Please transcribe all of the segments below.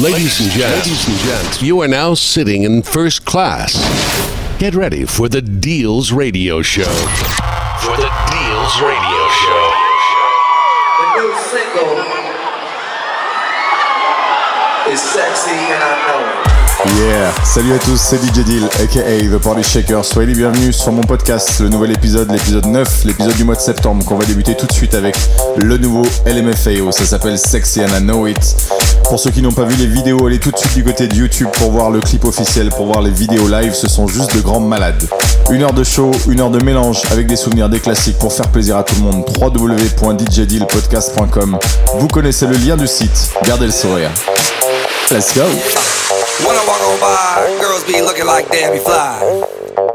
Ladies and gents, ladies and gents, you are now sitting in first class. Get ready for the Deals Radio Show. For the Deals Radio Show. The new single is sexy and I know it. Yeah, salut à tous, c'est DJ Deal, aka The Party Shaker. Soyez les bienvenus sur mon podcast, le nouvel épisode, l'épisode 9, l'épisode du mois de septembre, qu'on va débuter tout de suite avec le nouveau LMFAO. Ça s'appelle Sexy and I Know It. Pour ceux qui n'ont pas vu les vidéos, allez tout de suite du côté de YouTube pour voir le clip officiel, pour voir les vidéos live. Ce sont juste de grands malades. Une heure de show, une heure de mélange avec des souvenirs, des classiques pour faire plaisir à tout le monde. www.djdealpodcast.com. Vous connaissez le lien du site. Gardez le sourire. Let's go. When I walk on by, girls be looking like Debbie Fly.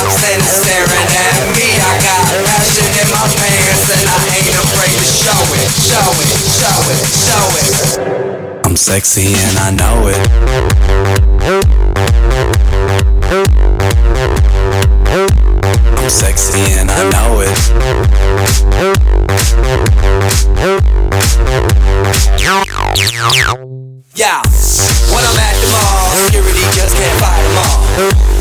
is staring at me. I got passion in my pants and I ain't afraid to show it, show it, show it, show it. I'm sexy and I know it. I'm sexy and I know it. Yeah, when I'm at the mall, security just can't fight them all.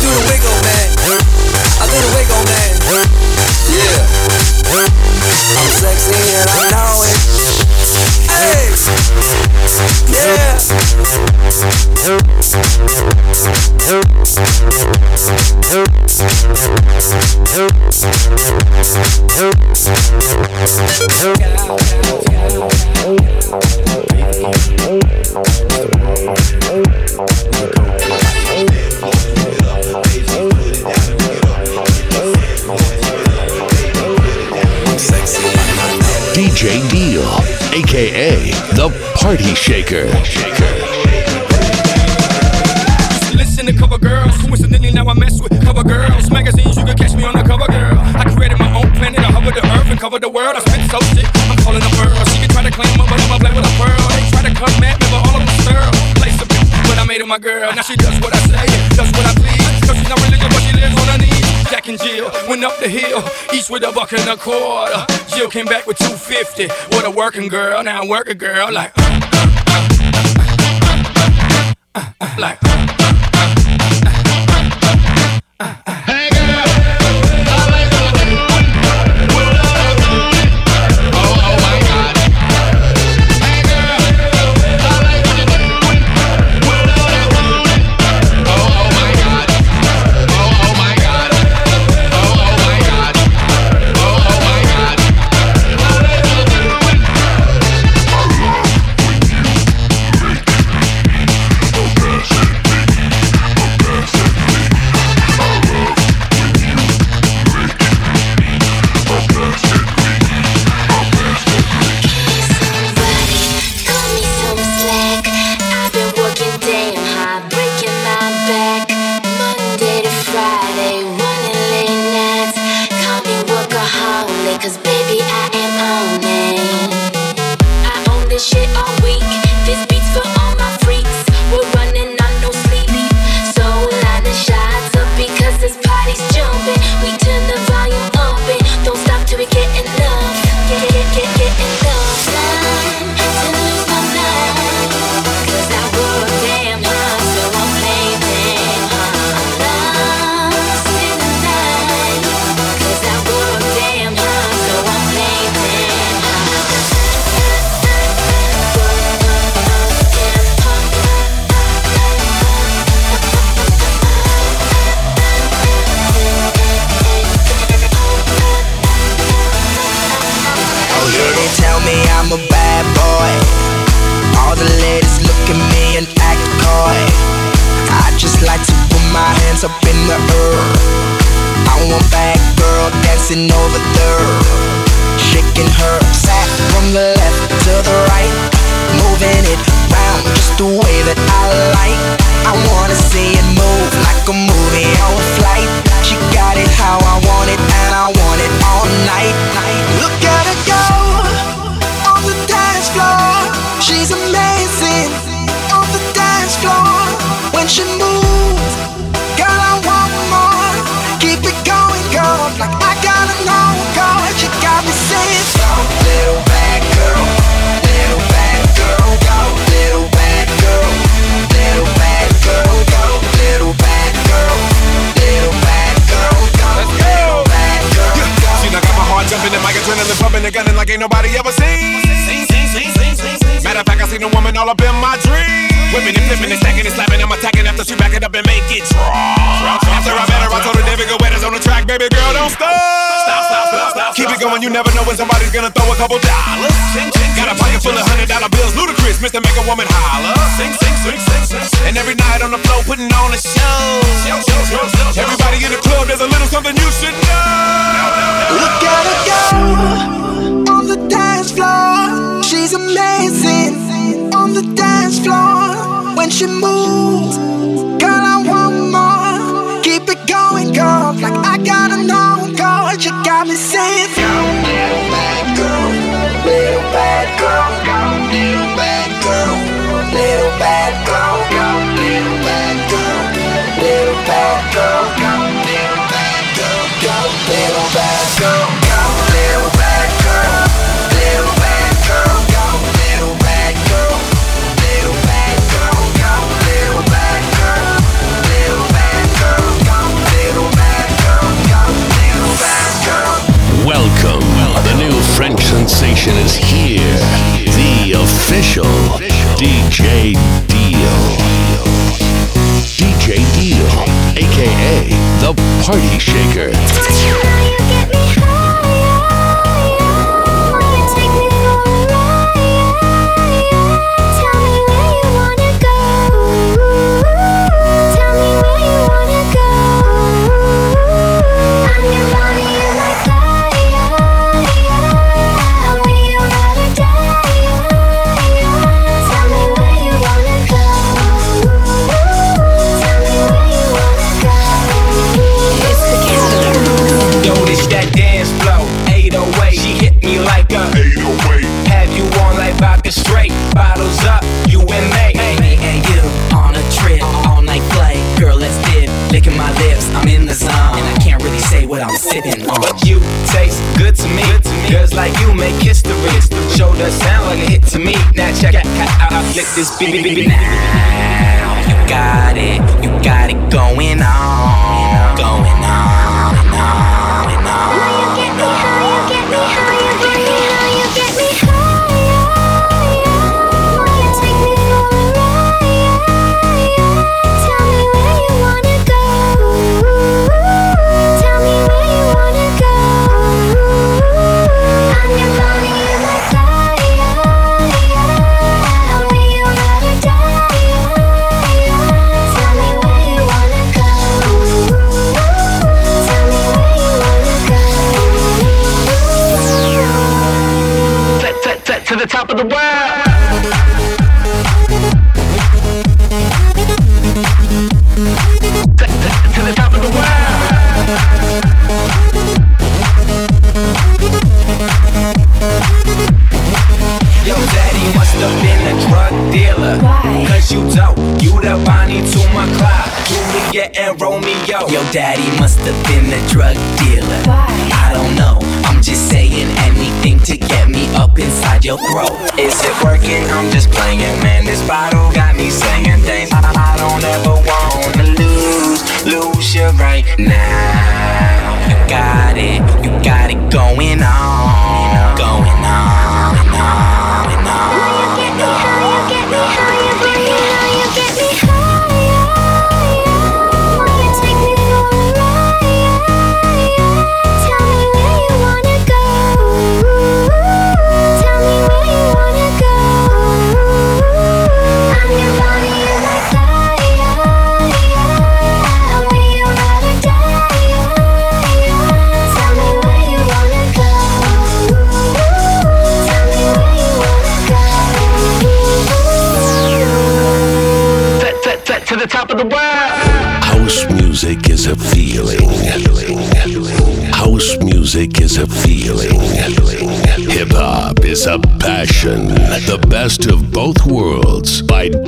Do the wiggle, man. I do the wiggle, man. Yeah. I'm sexy and I know it. Hey. Yeah. Party Shaker. Listen to cover girls. Coincidentally, now I mess with cover girls. Magazines, you can catch me on the cover, girl. I created my own planet. I hover the earth and cover the world. I spit so sick, I'm calling them pearls. She can try to claim her, but I'ma with a pearl. They try to come at me, but all of them stir. Place a bitch, but I made her my girl. Now she does what I say, does what I please. Cause she's not religious, but she lives on her knees. Jack and Jill went up the hill, each with a buck and a quarter. Jill came back with 250. What a working girl, now I'm working girl. Like, uh. Like. dancing over there, shaking her sack from the left to the right, moving it round just the way that I like. I wanna see it move like a movie on flight. She got it how I want it, and I want it all night. night. stop, Stop! Stop! Stop! Keep it going, you never know when somebody's gonna throw a couple dollars. Got a pocket full of hundred dollar bills, Ludacris, Mr. Make a Woman holler. Sing, sing, sing, sing, sing. And every night on the floor, putting on a show. Everybody in the club, there's a little something you should know. Look at her go on the dance floor. She's amazing on the dance floor when she moves. Girl, I want more. Keep it going, girl, like I gotta know say DJ Deal. DJ Deal, aka The Party Shaker. make history. Show that sound like a hit to me. Now check out how I flick this beat. Now you got it, you got it going on, going on and on and on.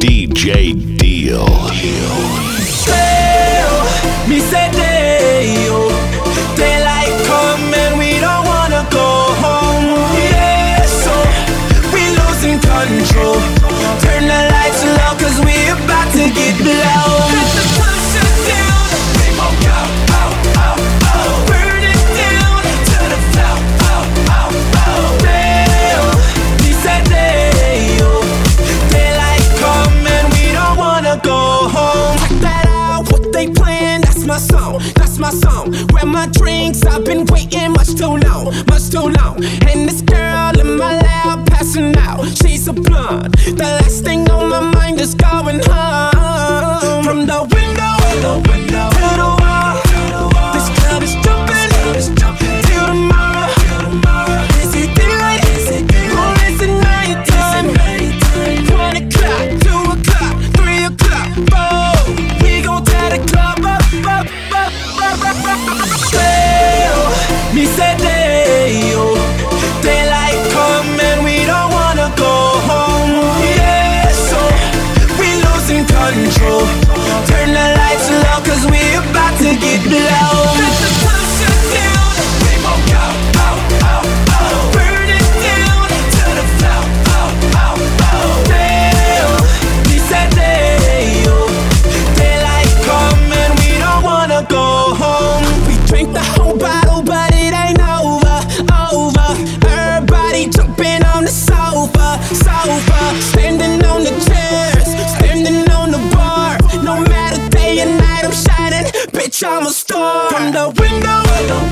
DJ Deal. Me say daylight come and we don't wanna go home. Yeah, so we losing control. Turn the lights we about to get blown. too long. And this girl in my lap passing out, she's a blonde. The last thing on my mind is going home. From the window, window, window. I'm a star from the window.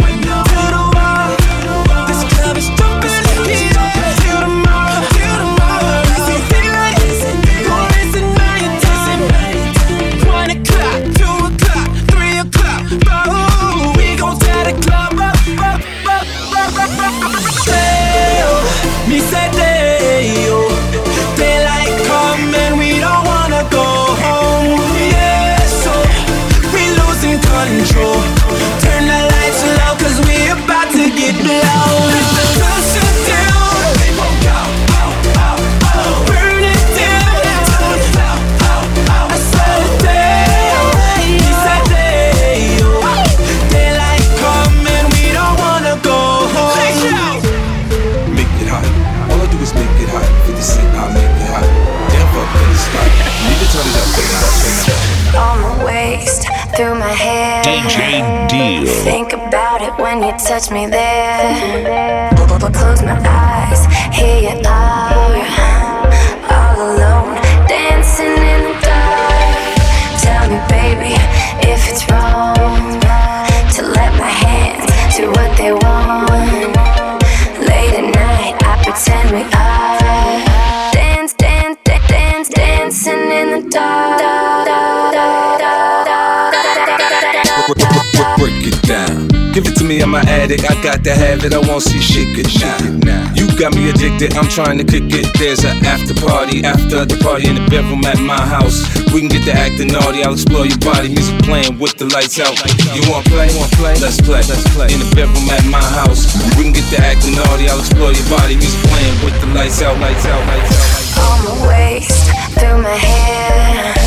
it. I'm trying to kick it. There's an after party, after the party in the bedroom at my house. We can get to acting naughty. I'll explore your body. Music playing with the lights out. You want play? Want play? Let's play. Let's play. In the bedroom at my house. We can get to acting naughty. I'll explore your body. Music playing with the lights out. Lights out. Lights out. Lights out. On my waist, through my hair.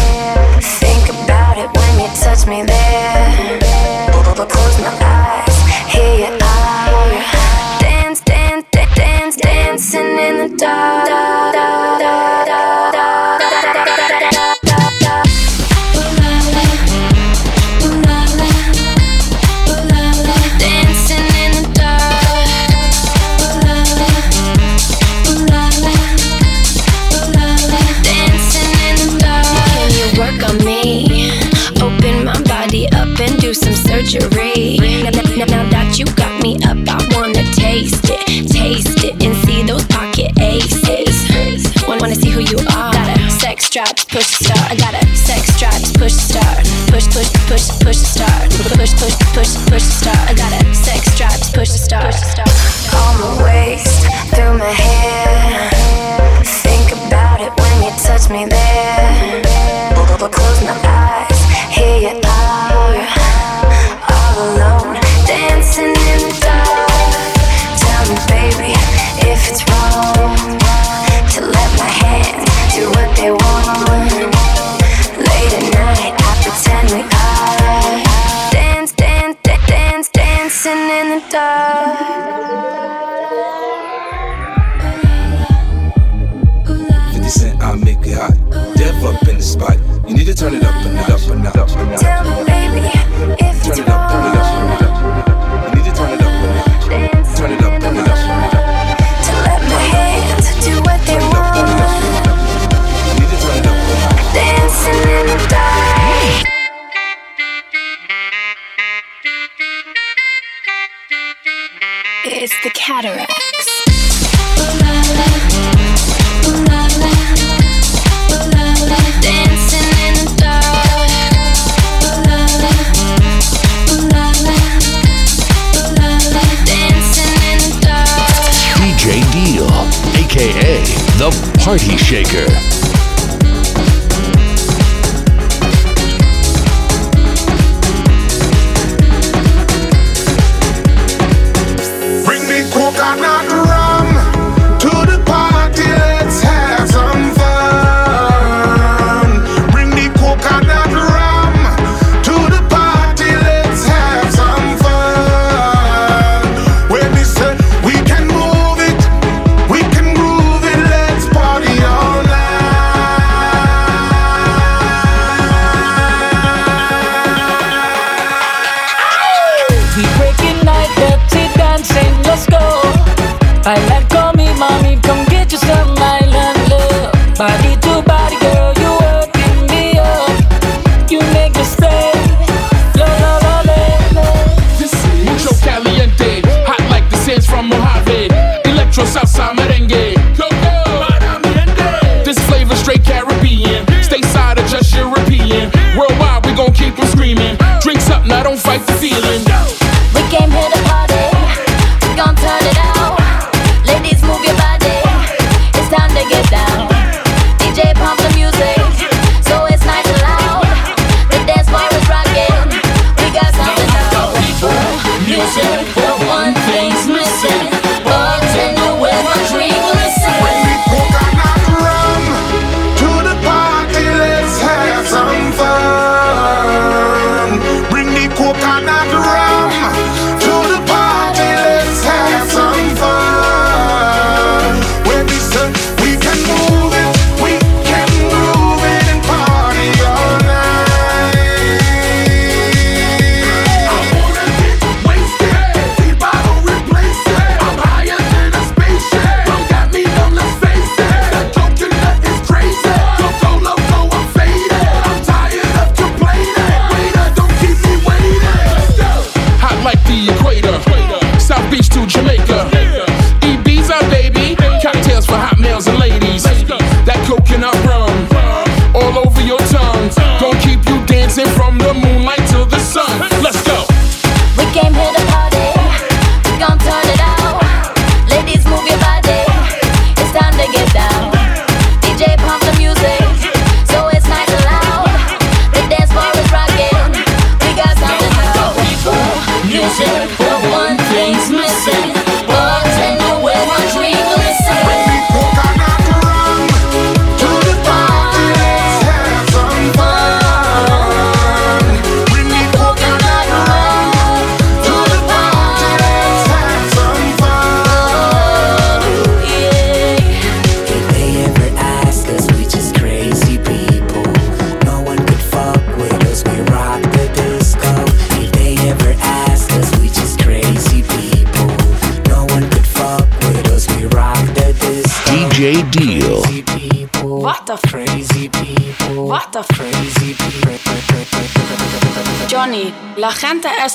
DJ Deal, aka The Party Shaker.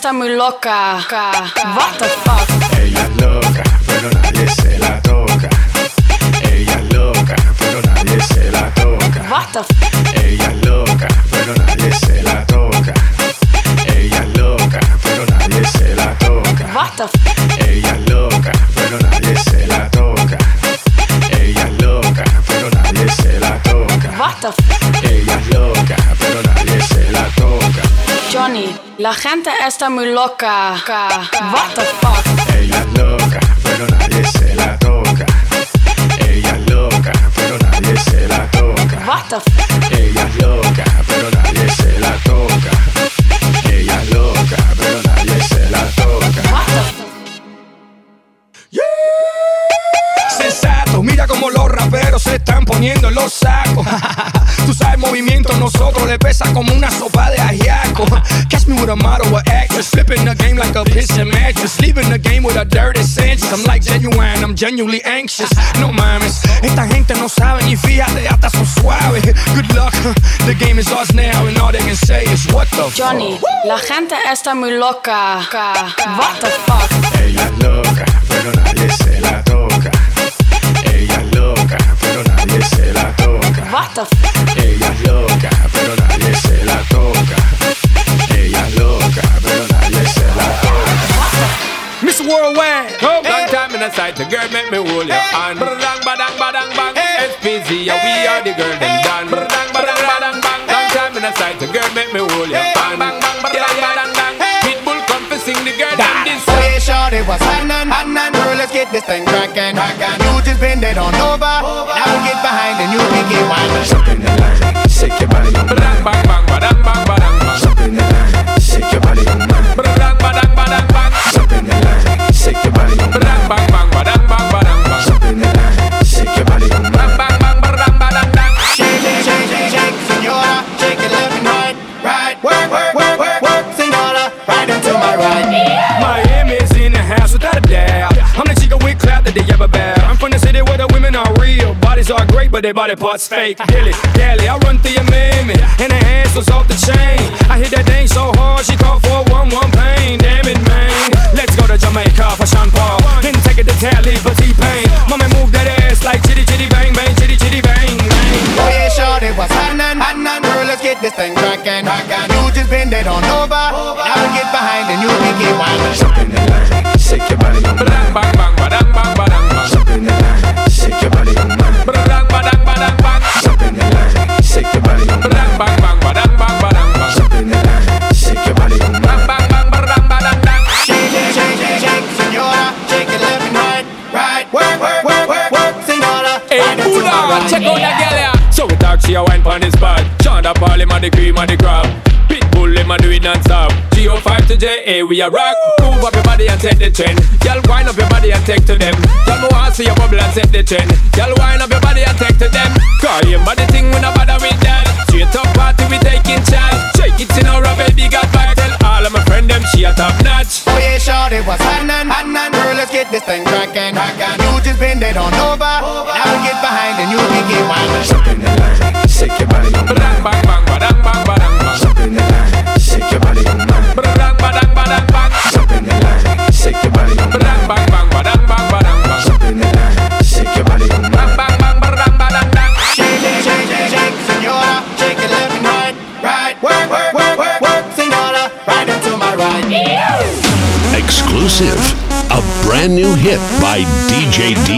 está muy loca. What the fuck? Ella es loca, pero nadie se la toca. Ella es loca, pero nadie se la toca. What the fuck? gente está muy loca. What the fuck? Ella es loca, pero nadie se la toca. Ella es loca, pero nadie se la toca. What the fuck? Ella es loca, pero nadie se la toca. Nosotros le pesa como una sopa de ajiaco. Catch me with a model or actress, flipping the game like a piston mattress, leaving the game with a dirty sense. I'm like genuine, I'm genuinely anxious. No mames, esta gente no sabe ni fíjate, hasta son suaves. Good luck, the game is ours now, and all they can say is what the Johnny, fuck. la gente está muy loca. What the fuck? Ella es loca, pero nadie se la toca. Ella es loca, pero nadie se la toca. What the fuck? Ella es loca, Worldwide, Come long time in the sight, the girl make me hold your hand. Badang, badang, badang, bang. SPZ, yeah, we are the girl them done. Badang, badang, badang, bang. Long time in the sight, the girl make me hold your hand. Yeah, yeah, badang, bang. Pitbull come to sing the girl them this yeah, shorty was happening. Girl, let's get this thing cracking. You just bend it on over. Are great, but their body parts fake. Dilly, dally, I run through your mammy. And her hands was off the chain. I hit that thing so hard, she called for a 1 1 pain. Damn it, man. Let's go to Jamaica for Sean Paul. Then take it to Tally for T-Pain. Mommy move that ass like chitty chitty bang bang, chitty chitty bang bang. Oh yeah, shorty was happening, happening. Girl, let's get this thing cracking, cracking. You just bend it on over. Shonda Paul, him a the cream of the crop. Pitbull, him a do it non-stop. G05 to JA, we a rock. Move up your body and take the trend. Girl, wind up your body and take to them. Girl, me want see you bubble and set the trend. Girl, wind up your body and take to them. Call him body thing, we no bother with that. Straight up party, we taking chance. Shake it in our baby, got back. Tell all of my friend them she a top notch. Oh yeah, shorty was happening, happening. Girl, let's get this thing cracking, cracking. You just bend it on over. Now get behind and you make it wine. Jump in the line, shake your body on Badang, mine. By DJ Deal.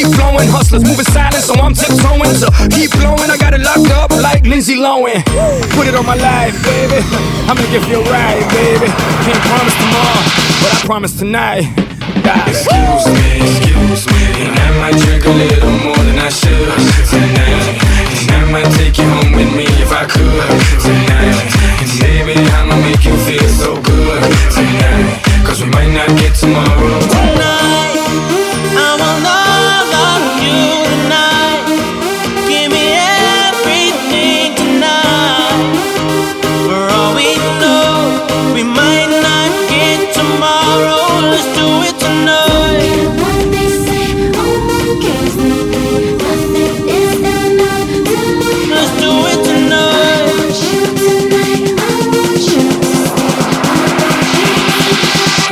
keep flowing. Hustlers moving silent, so I'm tiptoeing. So keep blowing. I got it locked up like Lindsay Lohan. Put it on my life, baby. I'm gonna give you a ride, baby. Can't promise tomorrow, but I promise tonight. Excuse me, excuse me, and I might drink a little more than I should tonight. And I might take you home with me if I could tonight. And baby, I'ma make you feel so good tonight. Cause we might not get tomorrow. Tonight.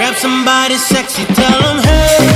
Grab somebody sexy, tell them hey.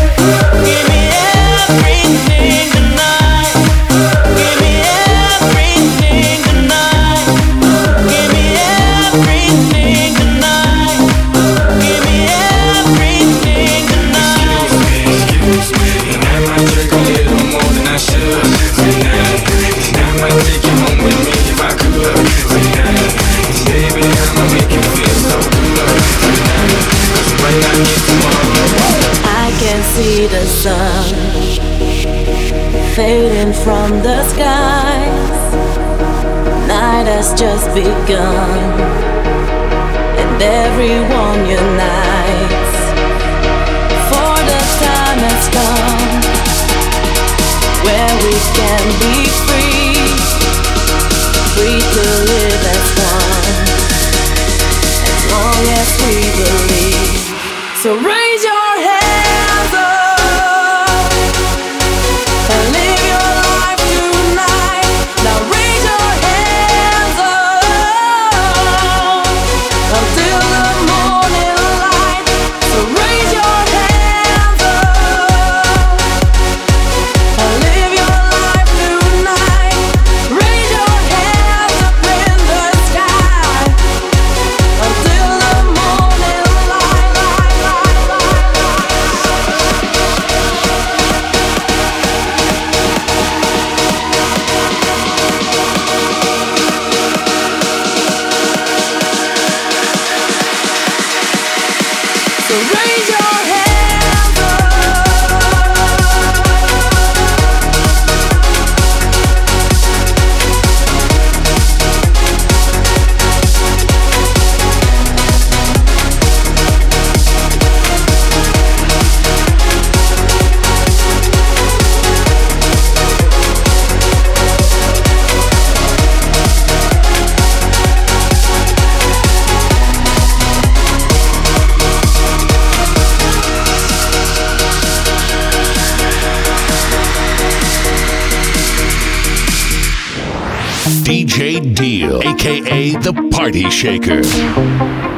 from the skies. Night has just begun, and everyone unites. For the time has come where we can be free, free to live as one, as long as we believe. So. Right aka The Party Shaker.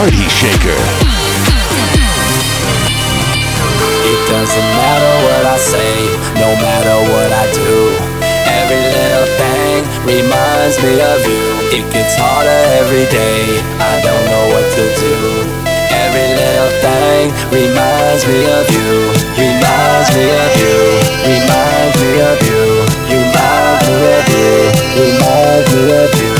Party Shaker. It doesn't matter what I say, no matter what I do. Every little thing reminds me of you. It gets harder every day, I don't know what to do. Every little thing reminds me of you. Reminds me of you. Reminds me of you. Reminds me of you. Reminds me of you.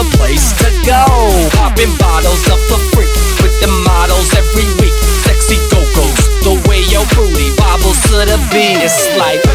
the place to go. Popping bottles up for free with the models every week. Sexy go-go's, the way your booty wobbles to the beat. It's like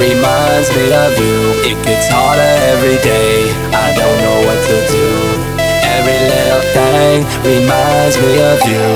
reminds me of you. It gets harder every day. I don't know what to do. Every little thing reminds me of you.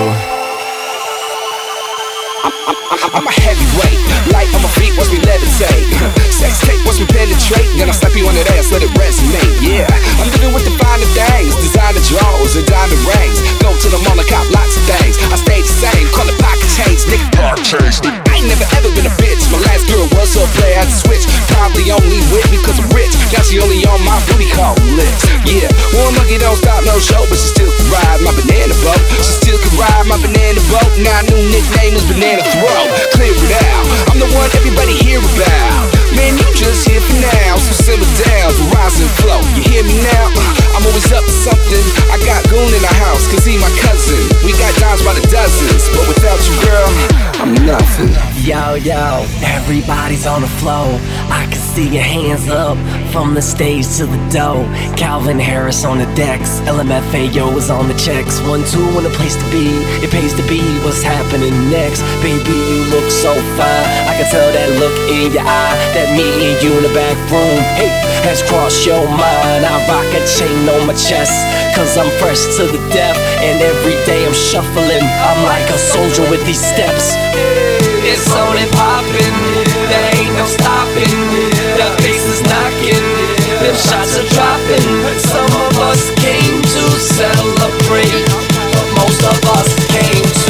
I'm, I'm, I'm a heavyweight, light on my feet once me levitate. Sex tape what's we penetrate, then I slap you on the ass, let it resonate. Yeah, I'm living with the finer things, designer draws and diamond rings. Go to the mall, cop lots of things. I stay the same, call it pocket change, nigga. Pocket change, I never ever been a bitch. My last girl was a player, had to switch. Probably only with me cause I'm rich. Now she only on my booty call list. Yeah, one monkey don't stop no show, but she still can ride my banana boat. She still can ride my banana boat. Now new nickname is Banana Throat. Clear it out. I'm the one everybody hear about. Man, you just here for now, so simmer down, the rise and flow. You hear me now? Uh, I'm always up to something. I got Goon in the house, cause he my cousin. We got dimes by the dozens, but without you, girl, I'm nothing. Yo, yo, everybody's on the flow. I can see your hands up from the stage to the dough. Calvin Harris on the decks, LMFAO is on the checks. One, two, and a place to be. It pays to be what's happening next. Baby, you look so fine. I can tell that look in your eye. That me and you in the back room. Hey, has crossed your mind. I rock a chain on my chest. Cause I'm fresh to the death. And every day I'm shuffling. I'm like a soldier with these steps. It's only and poppin', there ain't no stopping. The bass is knocking, them shots are dropping. Some of us came to celebrate, but most of us came to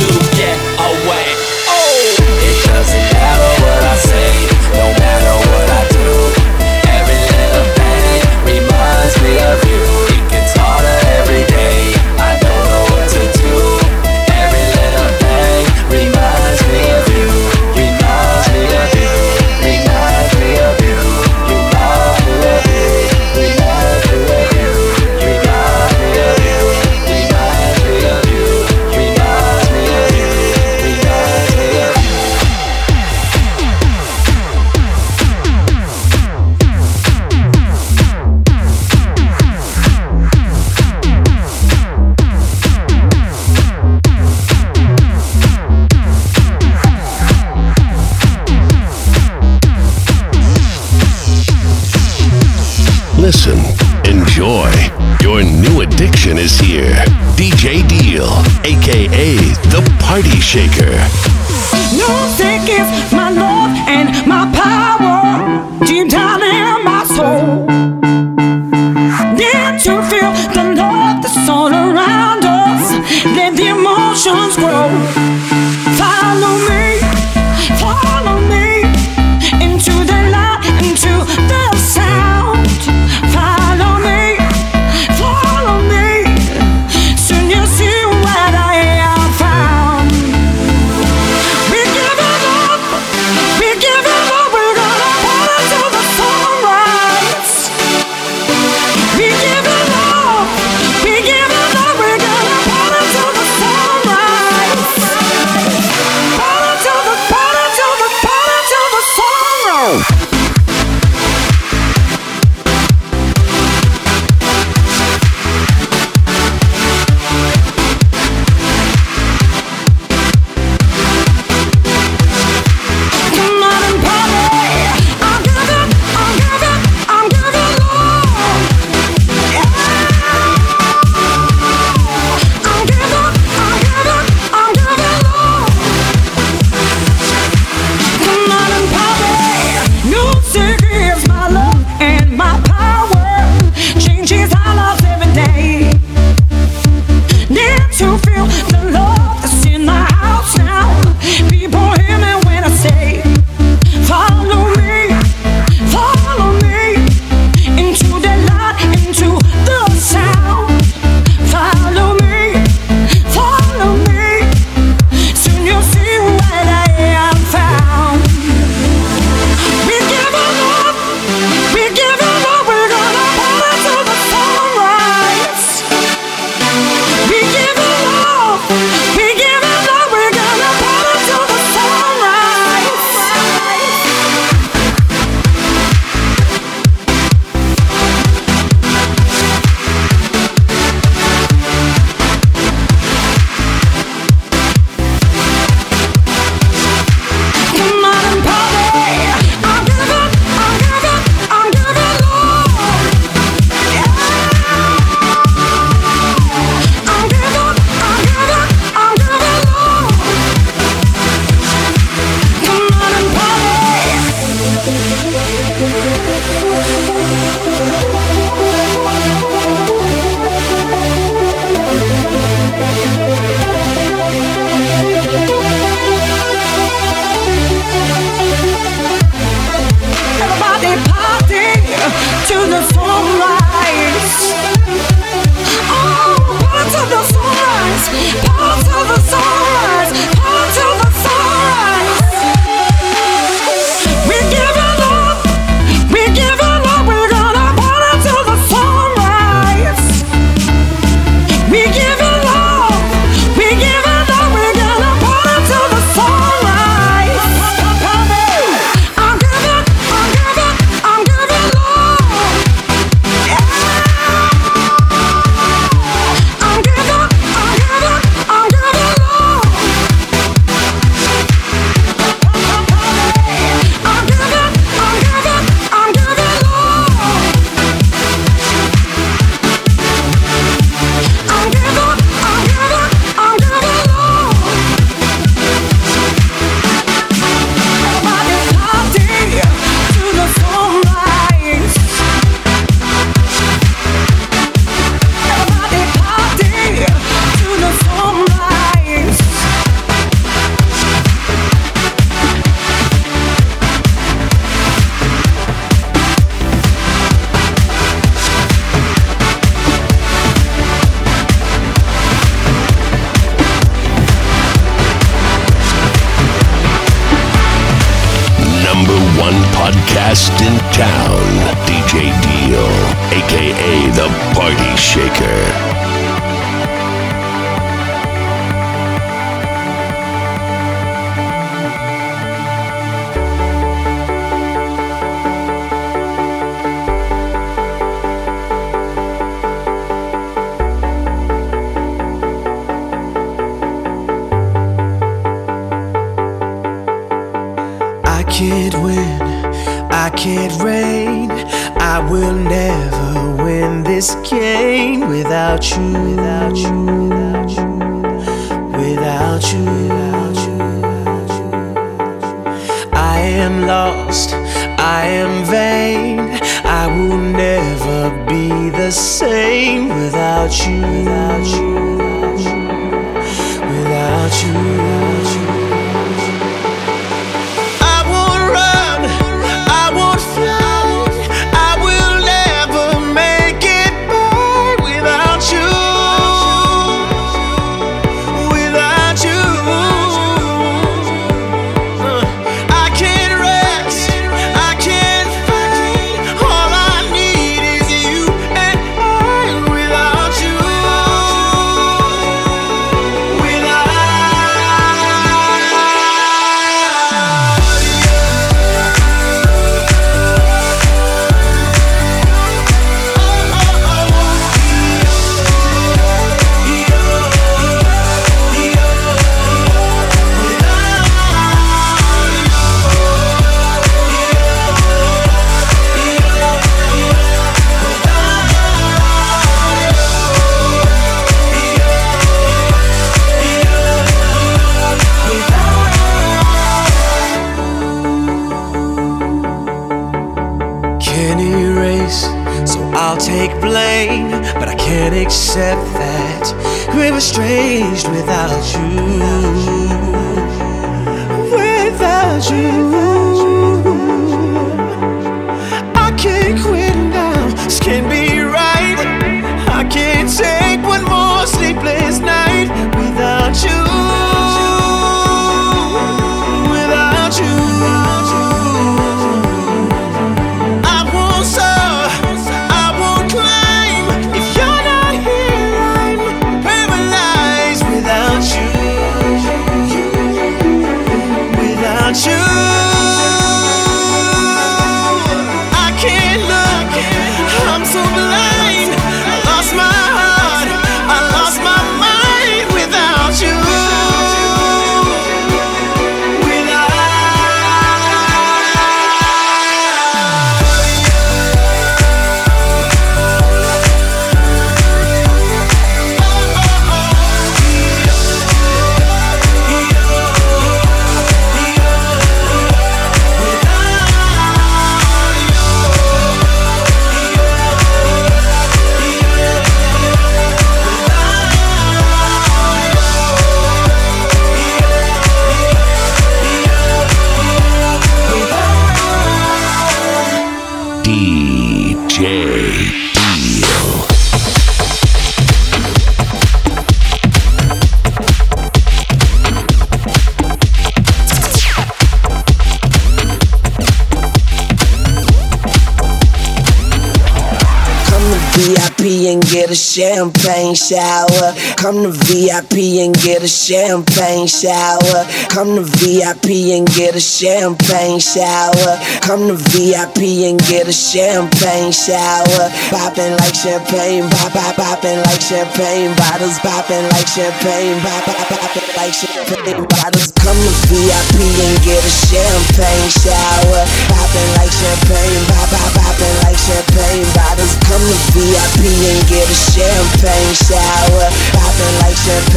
a champagne shower. Come to VIP and get a champagne shower. Come to VIP and get a champagne shower. Come to VIP and get a champagne shower. Popping like champagne, pop, pop, popping like champagne. Bottles popping like champagne, pop, pop, pop like champagne bottles. Come to VIP and get a champagne shower. Popping like champagne, pop, pop, popping like champagne bottles. Come to VIP and get a champagne shower. Popping like champagne.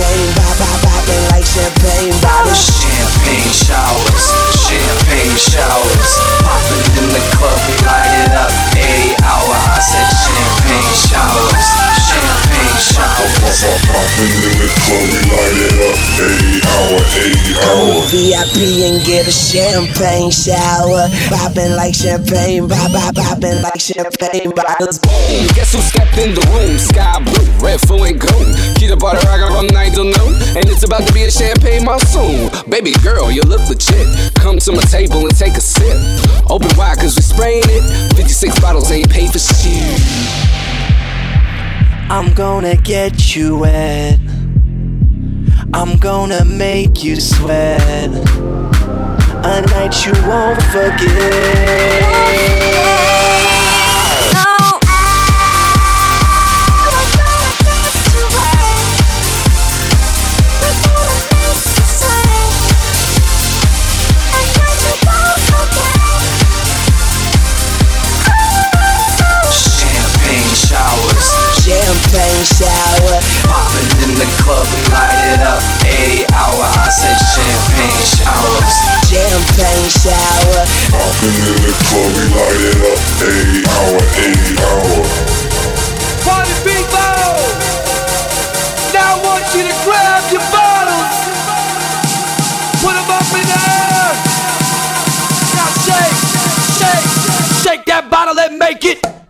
VIP and get a champagne shower. Popping like champagne, pop, pop, popping like champagne bottles. Boom, guess who stepped in the room? Sky blue, red, full and gold. Keep the butter rock from night till noon. And it's about to be a champagne monsoon. Baby girl, you look legit. Come to my table and take a sip. Open wide, cause we spraying it. 56 bottles ain't paid for shit. I'm gonna get you wet. I'm gonna make you sweat. A night you won't forget. Champagne showers. Champagne shower. Popping in club and light it up. 80 hour, I said champagne showers. Champagne shower. Popping in the club, we light it up. 80 hour, 80 hour. Party people! Now I want you to grab your bottles. Put them up in the air. Now shake, shake, shake that bottle and make it.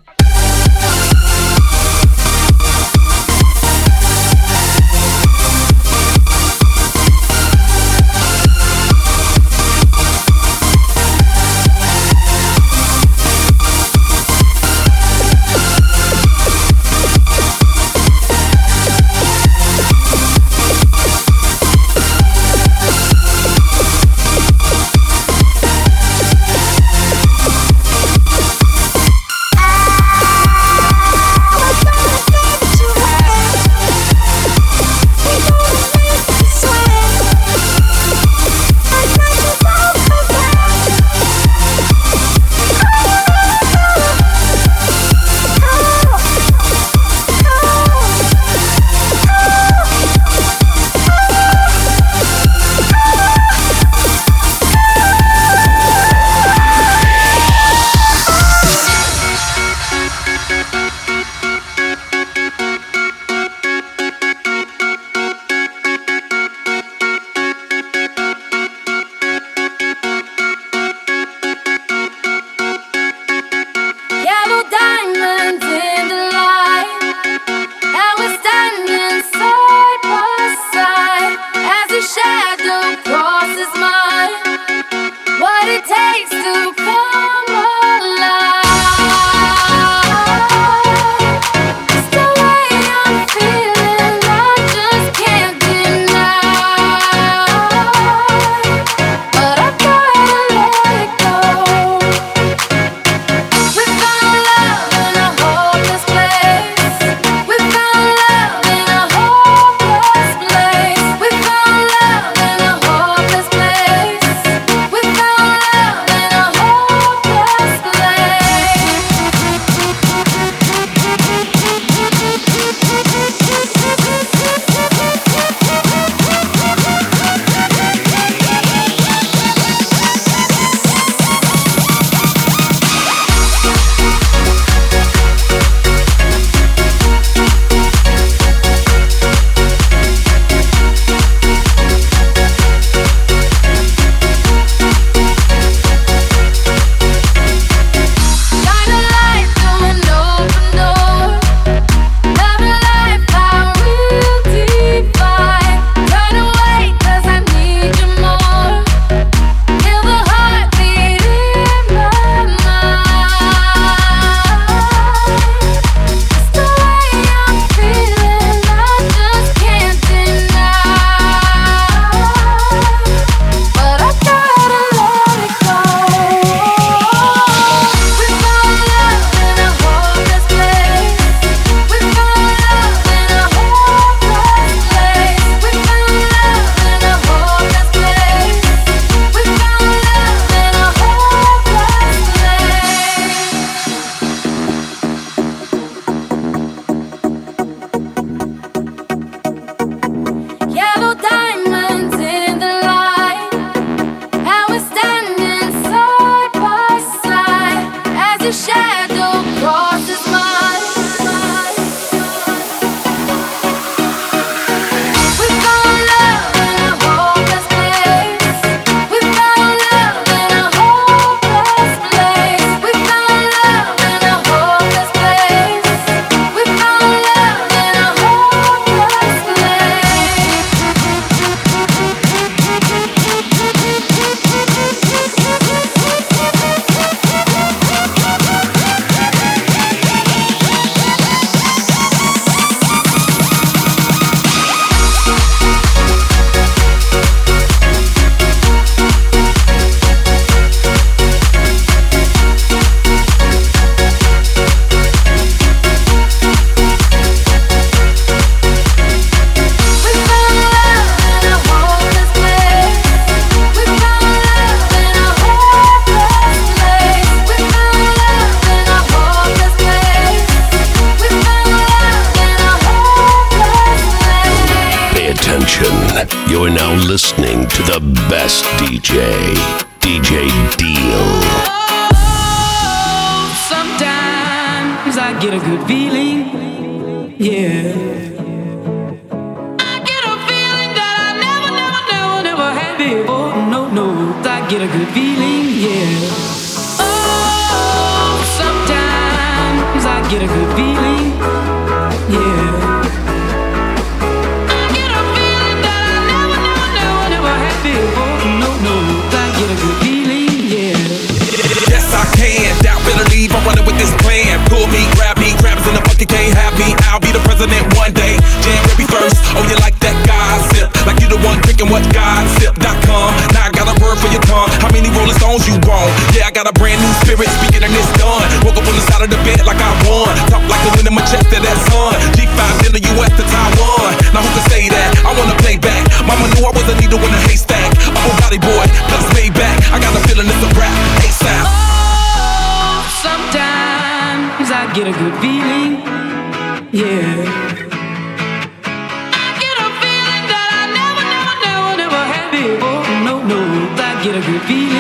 Be.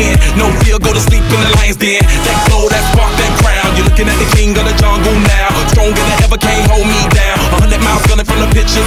win. No fear, go to sleep in the lion's den. That glow, that spark, that crown. You're looking at the king of the jungle now. Stronger than ever, can't hold me down. A hundred miles gunning from the pitches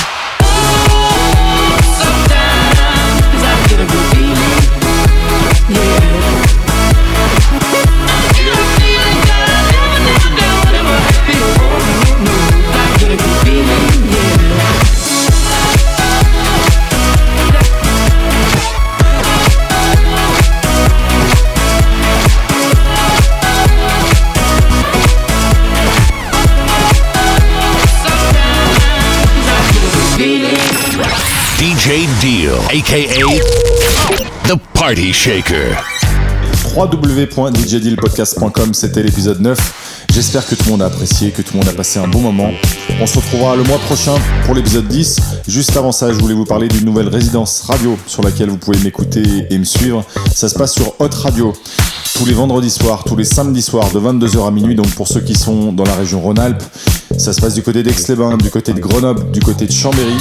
aka The Party Shaker. www.djdealpodcast.com, c'était l'épisode 9. J'espère que tout le monde a apprécié, que tout le monde a passé un bon moment. On se retrouvera le mois prochain pour l'épisode 10. Juste avant ça, je voulais vous parler d'une nouvelle résidence radio sur laquelle vous pouvez m'écouter et me suivre. Ça se passe sur Hot Radio tous les vendredis soirs, tous les samedis soirs de 22h à minuit. Donc pour ceux qui sont dans la région Rhône-Alpes, ça se passe du côté d'Aix-les-Bains, du côté de Grenoble, du côté de Chambéry,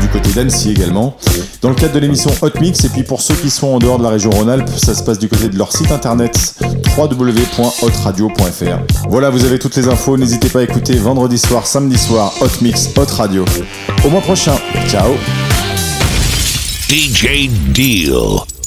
du côté d'Annecy également. Dans le cadre de l'émission Hot Mix, et puis pour ceux qui sont en dehors de la région Rhône-Alpes, ça se passe du côté de leur site internet www.hotradio.fr. Voilà, vous avez toutes les infos, n'hésitez pas à écouter vendredi soir, samedi soir, Hot Mix, Hot Radio. Au mois prochain, ciao! DJ Deal.